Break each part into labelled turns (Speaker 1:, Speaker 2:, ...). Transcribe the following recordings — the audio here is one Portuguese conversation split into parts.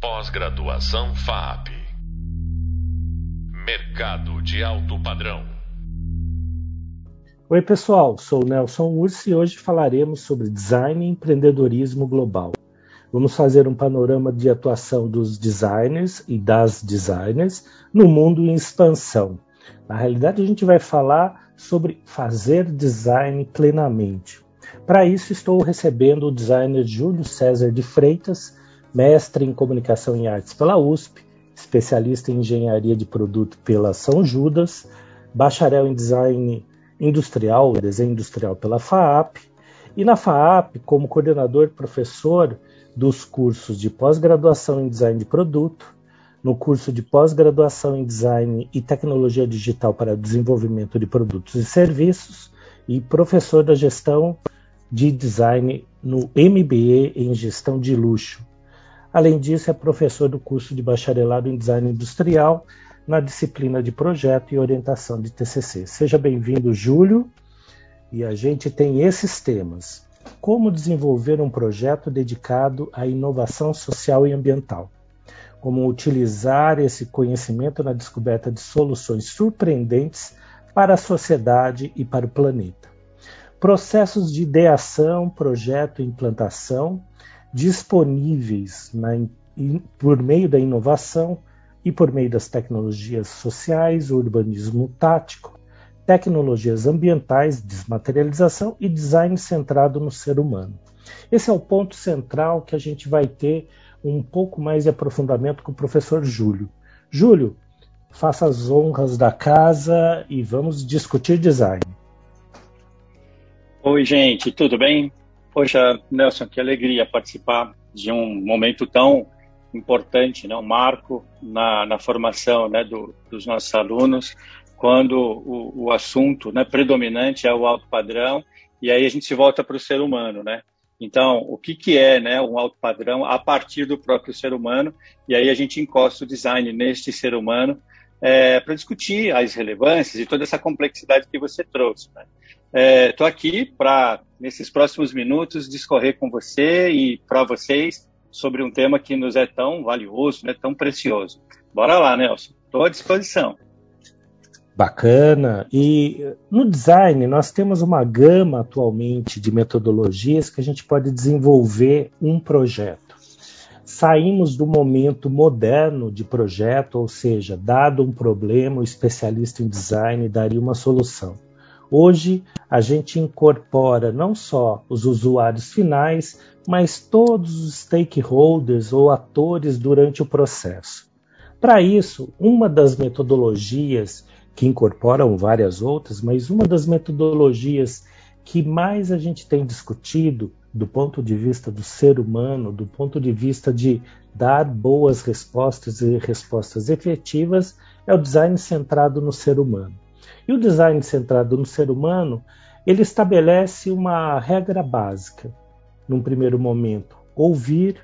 Speaker 1: Pós-graduação FAP. Mercado de alto padrão.
Speaker 2: Oi, pessoal. Sou Nelson Ursi e hoje falaremos sobre design e empreendedorismo global. Vamos fazer um panorama de atuação dos designers e das designers no mundo em expansão. Na realidade, a gente vai falar sobre fazer design plenamente. Para isso, estou recebendo o designer Júlio César de Freitas, mestre em comunicação e artes pela USP, especialista em engenharia de produto pela São Judas, bacharel em design industrial, desenho industrial pela FAAP, e na FAAP, como coordenador professor dos cursos de pós-graduação em design de produto, no curso de pós-graduação em design e tecnologia digital para desenvolvimento de produtos e serviços, e professor da gestão de design no MBA em gestão de luxo. Além disso, é professor do curso de bacharelado em design industrial na disciplina de projeto e orientação de TCC. Seja bem-vindo, Júlio. E a gente tem esses temas: como desenvolver um projeto dedicado à inovação social e ambiental, como utilizar esse conhecimento na descoberta de soluções surpreendentes para a sociedade e para o planeta. Processos de ideação, projeto e implantação disponíveis na, por meio da inovação e por meio das tecnologias sociais, urbanismo tático, tecnologias ambientais, desmaterialização e design centrado no ser humano. Esse é o ponto central que a gente vai ter um pouco mais de aprofundamento com o professor Júlio. Júlio, faça as honras da casa e vamos discutir design.
Speaker 3: Oi, gente, tudo bem? Poxa, Nelson, que alegria participar de um momento tão importante, né? um marco na, na formação né? Do, dos nossos alunos, quando o, o assunto né, predominante é o alto padrão, e aí a gente se volta para o ser humano, né? Então, o que, que é né, um alto padrão a partir do próprio ser humano, e aí a gente encosta o design neste ser humano é, para discutir as relevâncias e toda essa complexidade que você trouxe. Estou né? é, aqui para, nesses próximos minutos, discorrer com você e para vocês sobre um tema que nos é tão valioso, né, tão precioso. Bora lá, Nelson. Estou à disposição.
Speaker 2: Bacana. E no design, nós temos uma gama atualmente de metodologias que a gente pode desenvolver um projeto saímos do momento moderno de projeto, ou seja, dado um problema, o especialista em design daria uma solução. Hoje, a gente incorpora não só os usuários finais, mas todos os stakeholders ou atores durante o processo. Para isso, uma das metodologias, que incorporam várias outras, mas uma das metodologias que mais a gente tem discutido do ponto de vista do ser humano, do ponto de vista de dar boas respostas e respostas efetivas, é o design centrado no ser humano. E o design centrado no ser humano, ele estabelece uma regra básica. Num primeiro momento, ouvir,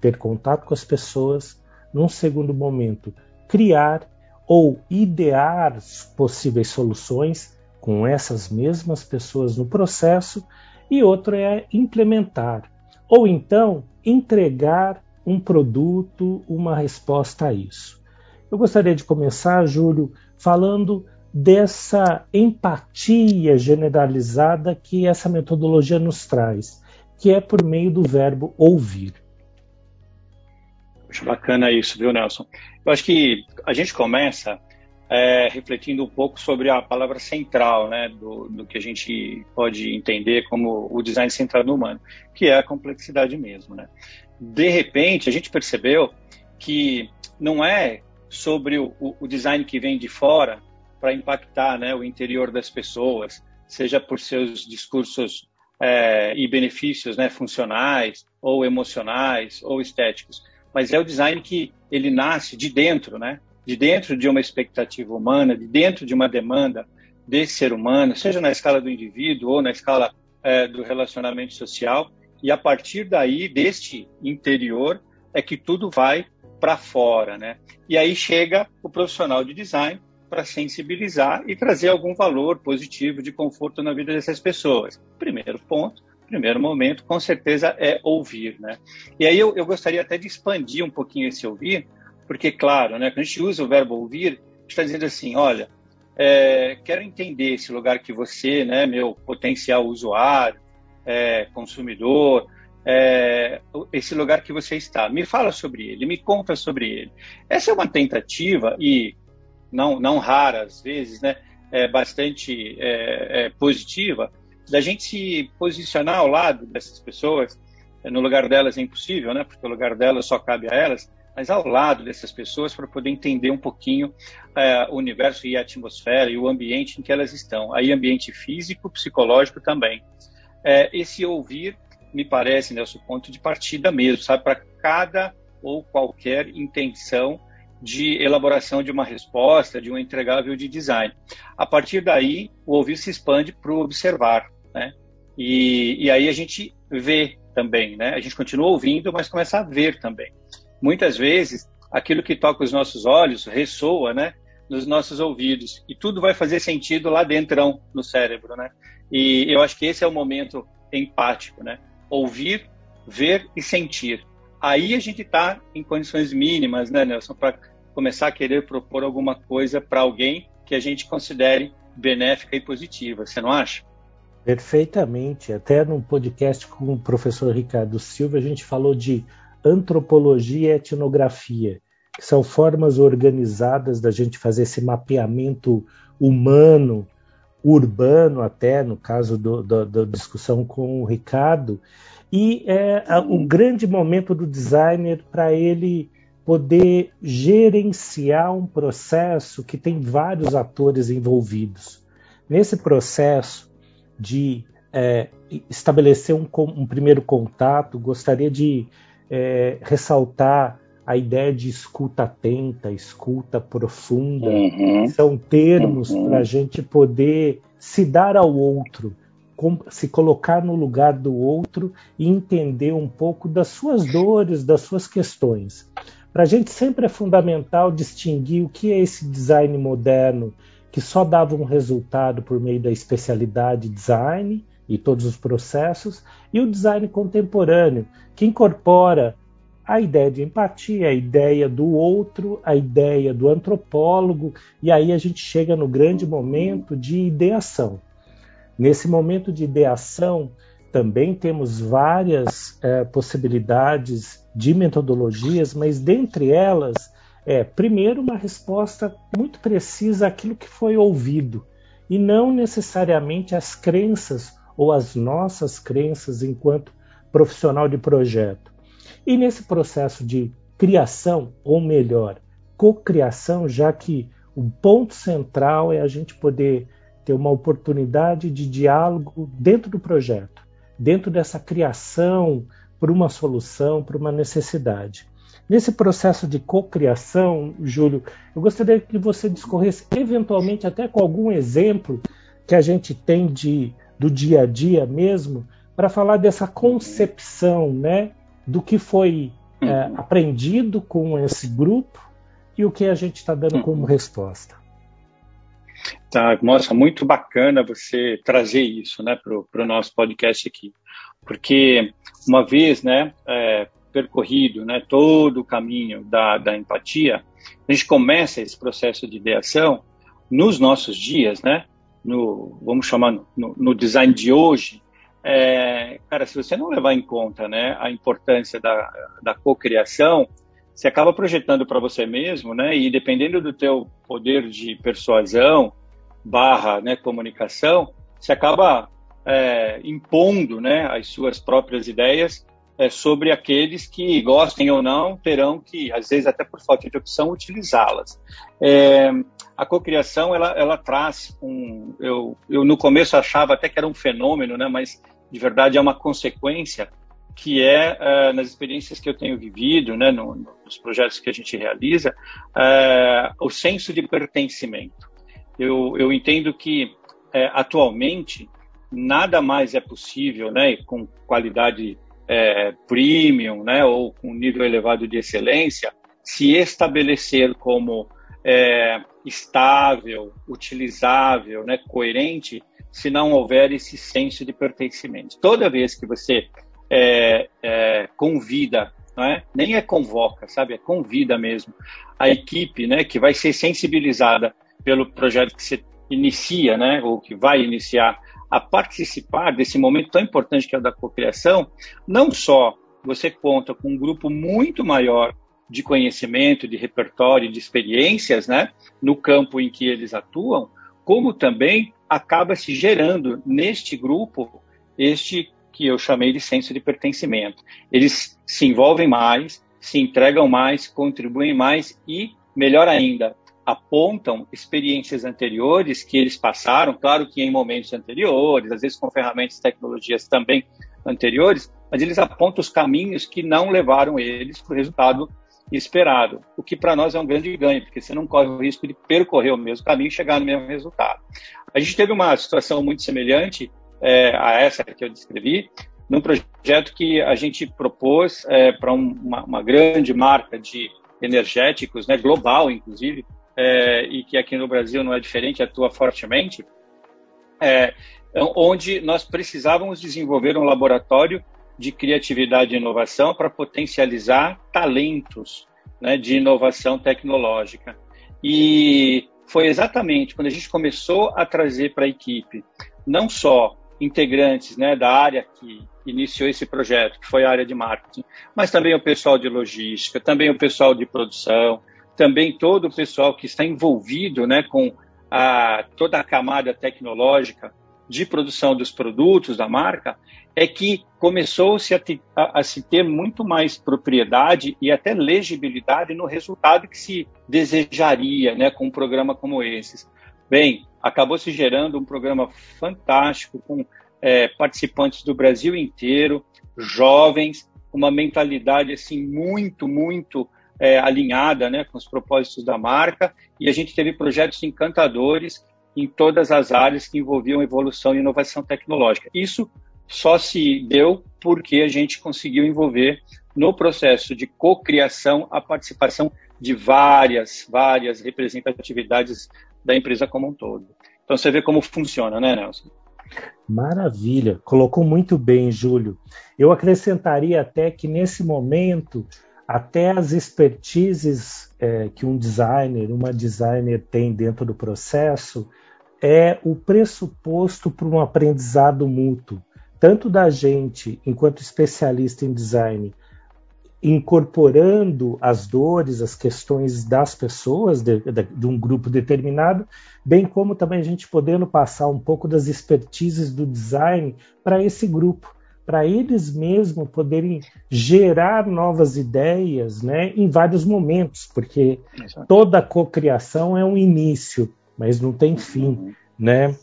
Speaker 2: ter contato com as pessoas. Num segundo momento, criar ou idear possíveis soluções com essas mesmas pessoas no processo e outro é implementar, ou então entregar um produto, uma resposta a isso. Eu gostaria de começar, Júlio, falando dessa empatia generalizada que essa metodologia nos traz, que é por meio do verbo ouvir.
Speaker 3: Bacana isso, viu, Nelson? Eu acho que a gente começa é, refletindo um pouco sobre a palavra central, né, do, do, que a gente pode entender como o design centrado no humano, que é a complexidade mesmo, né. De repente, a gente percebeu que não é sobre o, o design que vem de fora para impactar, né, o interior das pessoas, seja por seus discursos é, e benefícios, né, funcionais ou emocionais ou estéticos, mas é o design que ele nasce de dentro, né, de dentro de uma expectativa humana, de dentro de uma demanda desse ser humano, seja na escala do indivíduo ou na escala é, do relacionamento social, e a partir daí, deste interior, é que tudo vai para fora, né? E aí chega o profissional de design para sensibilizar e trazer algum valor positivo de conforto na vida dessas pessoas. Primeiro ponto, primeiro momento, com certeza, é ouvir, né? E aí eu, eu gostaria até de expandir um pouquinho esse ouvir, porque, claro, né, quando a gente usa o verbo ouvir, a gente está dizendo assim, olha, é, quero entender esse lugar que você, né, meu potencial usuário, é, consumidor, é, esse lugar que você está. Me fala sobre ele, me conta sobre ele. Essa é uma tentativa e não, não rara às vezes, né, é bastante é, é, positiva da gente se posicionar ao lado dessas pessoas. No lugar delas é impossível, né, porque o lugar delas só cabe a elas mas ao lado dessas pessoas para poder entender um pouquinho é, o universo e a atmosfera e o ambiente em que elas estão. Aí ambiente físico, psicológico também. É, esse ouvir me parece, né, o ponto de partida mesmo, sabe, para cada ou qualquer intenção de elaboração de uma resposta, de um entregável de design. A partir daí, o ouvir se expande para o observar, né? E, e aí a gente vê também, né? A gente continua ouvindo, mas começa a ver também muitas vezes aquilo que toca os nossos olhos ressoa, né, nos nossos ouvidos e tudo vai fazer sentido lá dentro no cérebro, né? E eu acho que esse é o momento empático, né? Ouvir, ver e sentir. Aí a gente está em condições mínimas, né, Nelson, para começar a querer propor alguma coisa para alguém que a gente considere benéfica e positiva. Você não acha?
Speaker 2: Perfeitamente. Até num podcast com o professor Ricardo Silva, a gente falou de antropologia e etnografia, que são formas organizadas da gente fazer esse mapeamento humano, urbano até, no caso do, do, da discussão com o Ricardo, e é o grande momento do designer para ele poder gerenciar um processo que tem vários atores envolvidos. Nesse processo de é, estabelecer um, um, primeiro contato, gostaria de é, ressaltar a ideia de escuta atenta, escuta profunda, uhum. são termos uhum. para a gente poder se dar ao outro, se colocar no lugar do outro e entender um pouco das suas dores, das suas questões. Para a gente sempre é fundamental distinguir o que é esse design moderno que só dava um resultado por meio da especialidade design e todos os processos, e o design contemporâneo, que incorpora a ideia de empatia, a ideia do outro, a ideia do antropólogo, e aí a gente chega no grande momento de ideação. Nesse momento de ideação, também temos várias é, possibilidades de metodologias, mas dentre elas, é, primeiro, uma resposta muito precisa àquilo que foi ouvido, e não necessariamente às crenças ou as nossas crenças enquanto profissional de projeto. E nesse processo de criação, ou melhor, cocriação, já que o ponto central é a gente poder ter uma oportunidade de diálogo dentro do projeto, dentro dessa criação por uma solução, por uma necessidade. Nesse processo de cocriação, Júlio, eu gostaria que você discorresse eventualmente até com algum exemplo que a gente tem de do dia a dia mesmo, para falar dessa concepção né, do que foi é, uhum. aprendido com esse grupo e o que a gente está dando como uhum. resposta.
Speaker 3: Tá, nossa, muito bacana você trazer isso né, para o nosso podcast aqui. Porque uma vez né, é, percorrido né, todo o caminho da, da empatia, a gente começa esse processo de ideação nos nossos dias, né? No, vamos chamar, no, no design de hoje, é, cara, se você não levar em conta né, a importância da, da cocriação, você acaba projetando para você mesmo, né? E dependendo do teu poder de persuasão barra né, comunicação, você acaba é, impondo né, as suas próprias ideias é, sobre aqueles que gostem ou não terão que, às vezes até por falta de opção, utilizá-las. É, a cocriação ela, ela traz um, eu, eu no começo achava até que era um fenômeno, né, mas de verdade é uma consequência que é uh, nas experiências que eu tenho vivido, né, no, nos projetos que a gente realiza, uh, o senso de pertencimento. Eu, eu entendo que uh, atualmente nada mais é possível, né, com qualidade premium, né, ou com nível elevado de excelência, se estabelecer como é, estável, utilizável, né, coerente, se não houver esse senso de pertencimento. Toda vez que você é, é, convida, não é? nem é convoca, sabe, é convida mesmo a equipe, né, que vai ser sensibilizada pelo projeto que você inicia, né, ou que vai iniciar a participar desse momento tão importante que é o da cocriação, não só você conta com um grupo muito maior de conhecimento, de repertório, de experiências, né, no campo em que eles atuam, como também acaba se gerando neste grupo este que eu chamei de senso de pertencimento. Eles se envolvem mais, se entregam mais, contribuem mais e, melhor ainda, apontam experiências anteriores que eles passaram, claro que em momentos anteriores, às vezes com ferramentas tecnologias também anteriores, mas eles apontam os caminhos que não levaram eles para o resultado esperado, o que para nós é um grande ganho, porque você não corre o risco de percorrer o mesmo caminho e chegar no mesmo resultado. A gente teve uma situação muito semelhante é, a essa que eu descrevi, num projeto que a gente propôs é, para um, uma, uma, grande marca de energéticos, né, global inclusive, é, e que aqui no Brasil não é diferente, atua fortemente, é, onde nós precisávamos desenvolver um laboratório de criatividade e inovação para potencializar talentos né, de inovação tecnológica. E foi exatamente quando a gente começou a trazer para a equipe não só integrantes né, da área que iniciou esse projeto, que foi a área de marketing, mas também o pessoal de logística, também o pessoal de produção, também todo o pessoal que está envolvido né, com a, toda a camada tecnológica de produção dos produtos da marca, é que começou-se a, a, a, se ter muito mais propriedade e até legibilidade no resultado que se desejaria né, com um programa como esse. Bem, acabou se gerando um programa fantástico com é, participantes do Brasil inteiro, jovens, uma mentalidade assim muito, muito é, alinhada né, com os propósitos da marca, e a gente teve projetos encantadores em todas as áreas que envolviam evolução e inovação tecnológica. Isso só se deu porque a gente conseguiu envolver no processo de cocriação a participação de várias, várias representatividades da empresa como um todo. Então você vê como funciona, né, Nelson?
Speaker 2: Maravilha, colocou muito bem, Júlio. Eu acrescentaria até que nesse momento até as expertises é, que um designer, uma designer tem dentro do processo, é o pressuposto para um aprendizado mútuo, tanto da gente, enquanto especialista em design, incorporando as dores, as questões das pessoas, de, de, de, um grupo determinado, bem como também a gente podendo passar um pouco das expertises do design para esse grupo para eles mesmos poderem gerar novas ideias né, em vários momentos, porque Exato. toda cocriação é um início, mas não tem fim. Uhum. Né?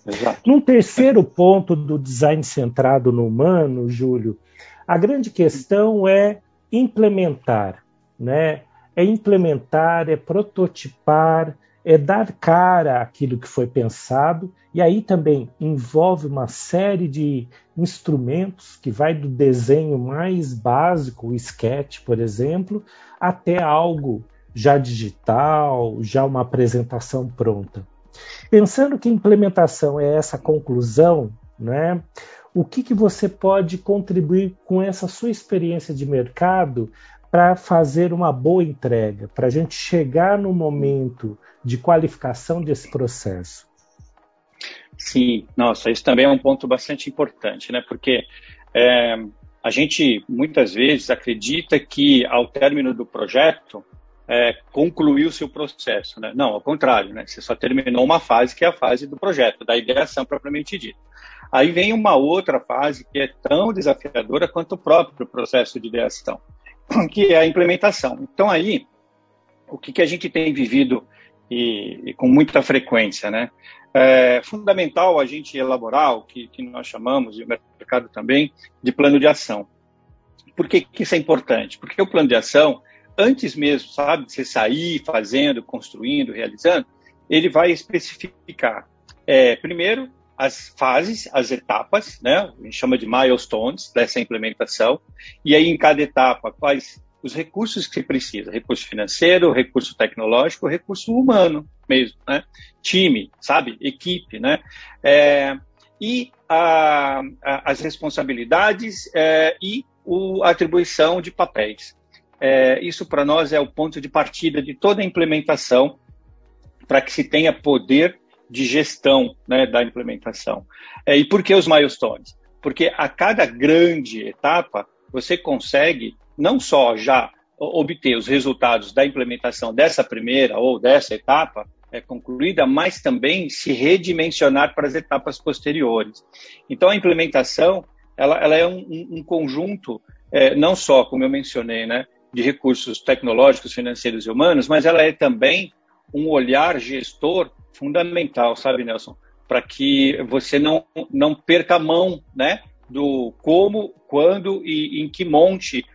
Speaker 2: Num terceiro ponto do design centrado no humano, Júlio, a grande questão é implementar, né? É implementar, é prototipar, é dar cara àquilo que foi pensado, e aí também envolve uma série de instrumentos que vai do desenho mais básico, o sketch, por exemplo, até algo já digital, já uma apresentação pronta. Pensando que implementação é essa conclusão, né? O que, que você pode contribuir com essa sua experiência de mercado para fazer uma boa entrega, para a gente chegar no momento de qualificação desse processo?
Speaker 3: Sim, nossa, isso também é um ponto bastante importante, né? Porque é, a gente muitas vezes acredita que ao término do projeto é, concluiu seu processo, né? Não, ao contrário, né? Você só terminou uma fase que é a fase do projeto, da ideação propriamente dita. Aí vem uma outra fase que é tão desafiadora quanto o próprio processo de ideação, que é a implementação. Então aí, o que, que a gente tem vivido e, e com muita frequência, né? É fundamental a gente elaborar o que, que, nós chamamos, e o mercado também, de plano de ação. Por que, que isso é importante? Porque o plano de ação, antes mesmo, sabe, de você sair fazendo, construindo, realizando, ele vai especificar, é, primeiro, as fases, as etapas, né? A gente chama de milestones dessa implementação. E aí, em cada etapa, quais os recursos que precisa, recurso financeiro, recurso tecnológico, recurso humano mesmo, né? Time, sabe? Equipe, né? É, e a, a, as responsabilidades é, e a atribuição de papéis. É, isso para nós é o ponto de partida de toda a implementação para que se tenha poder de gestão né, da implementação. É, e por que os milestones? Porque a cada grande etapa você consegue não só já obter os resultados da implementação dessa primeira ou dessa etapa é, concluída, mas também se redimensionar para as etapas posteriores. Então, a implementação ela, ela é um, um conjunto, é, não só, como eu mencionei, né, de recursos tecnológicos, financeiros e humanos, mas ela é também um olhar gestor fundamental, sabe, Nelson? Para que você não, não perca a mão né, do como, quando e em que monte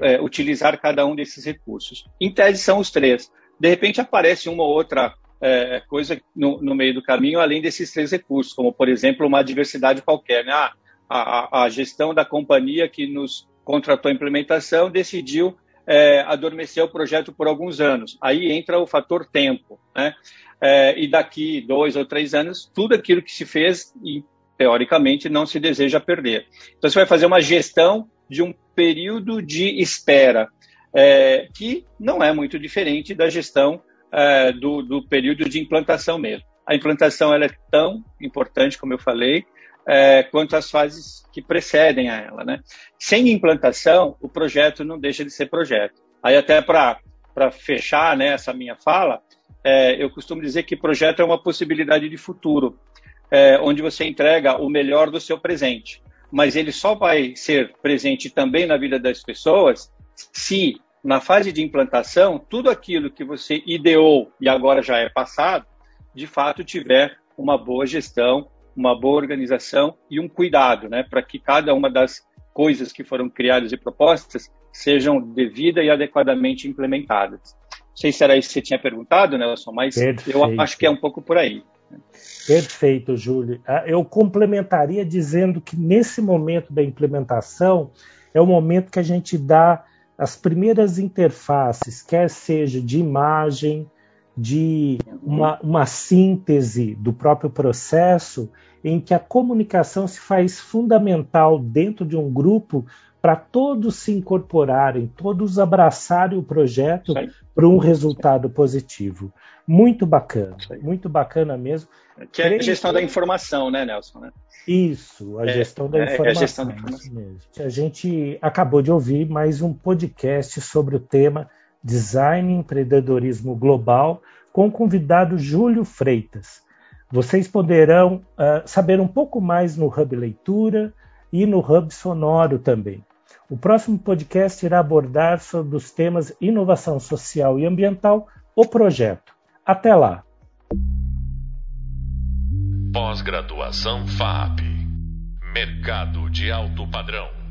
Speaker 3: é, utilizar cada um desses recursos. Em tese, são os três. De repente, aparece uma ou outra é, coisa no, no, meio do caminho, além desses três recursos, como, por exemplo, uma diversidade qualquer. Né? Ah, a, a, gestão da companhia que nos contratou a implementação decidiu é, adormecer o projeto por alguns anos. Aí entra o fator tempo. Né? É, e daqui dois ou três anos, tudo aquilo que se fez, e, teoricamente, não se deseja perder. Então, você vai fazer uma gestão de um período de espera, é, que não é muito diferente da gestão é, do, do, período de implantação mesmo. A implantação ela é tão importante, como eu falei, é, quanto as fases que precedem a ela. Né? Sem implantação, o projeto não deixa de ser projeto. Aí até para fechar né, essa minha fala, é, eu costumo dizer que projeto é uma possibilidade de futuro, é, onde você entrega o melhor do seu presente. Mas ele só vai ser presente também na vida das pessoas se, na fase de implantação, tudo aquilo que você ideou e agora já é passado, de fato tiver uma boa gestão, uma boa organização e um cuidado, né, para que cada uma das coisas que foram criadas e propostas sejam devida e adequadamente implementadas. Não sei se era isso que você tinha perguntado, Nelson, mas Perfeito. eu acho que é um pouco por aí.
Speaker 2: Perfeito, Júlio. Ah, eu complementaria dizendo que nesse momento da implementação é o momento que a gente dá as primeiras interfaces, quer seja de imagem, de uma, uma síntese do próprio processo, em que a comunicação se faz fundamental dentro de um grupo para todos se incorporarem, todos abraçarem o projeto para um resultado positivo. Muito bacana, muito bacana mesmo.
Speaker 3: Que é a gestão da informação, né, Nelson? Né?
Speaker 2: Isso, a, é, gestão da é, é a gestão da informação. Mesmo. A gente acabou de ouvir mais um podcast sobre o tema Design e Empreendedorismo Global com o convidado Júlio Freitas. Vocês poderão uh, saber um pouco mais no Hub Leitura e no Hub Sonoro também. O próximo podcast irá abordar sobre os temas inovação social e ambiental, o projeto. Até lá!
Speaker 1: Pós-graduação FAP Mercado de alto padrão.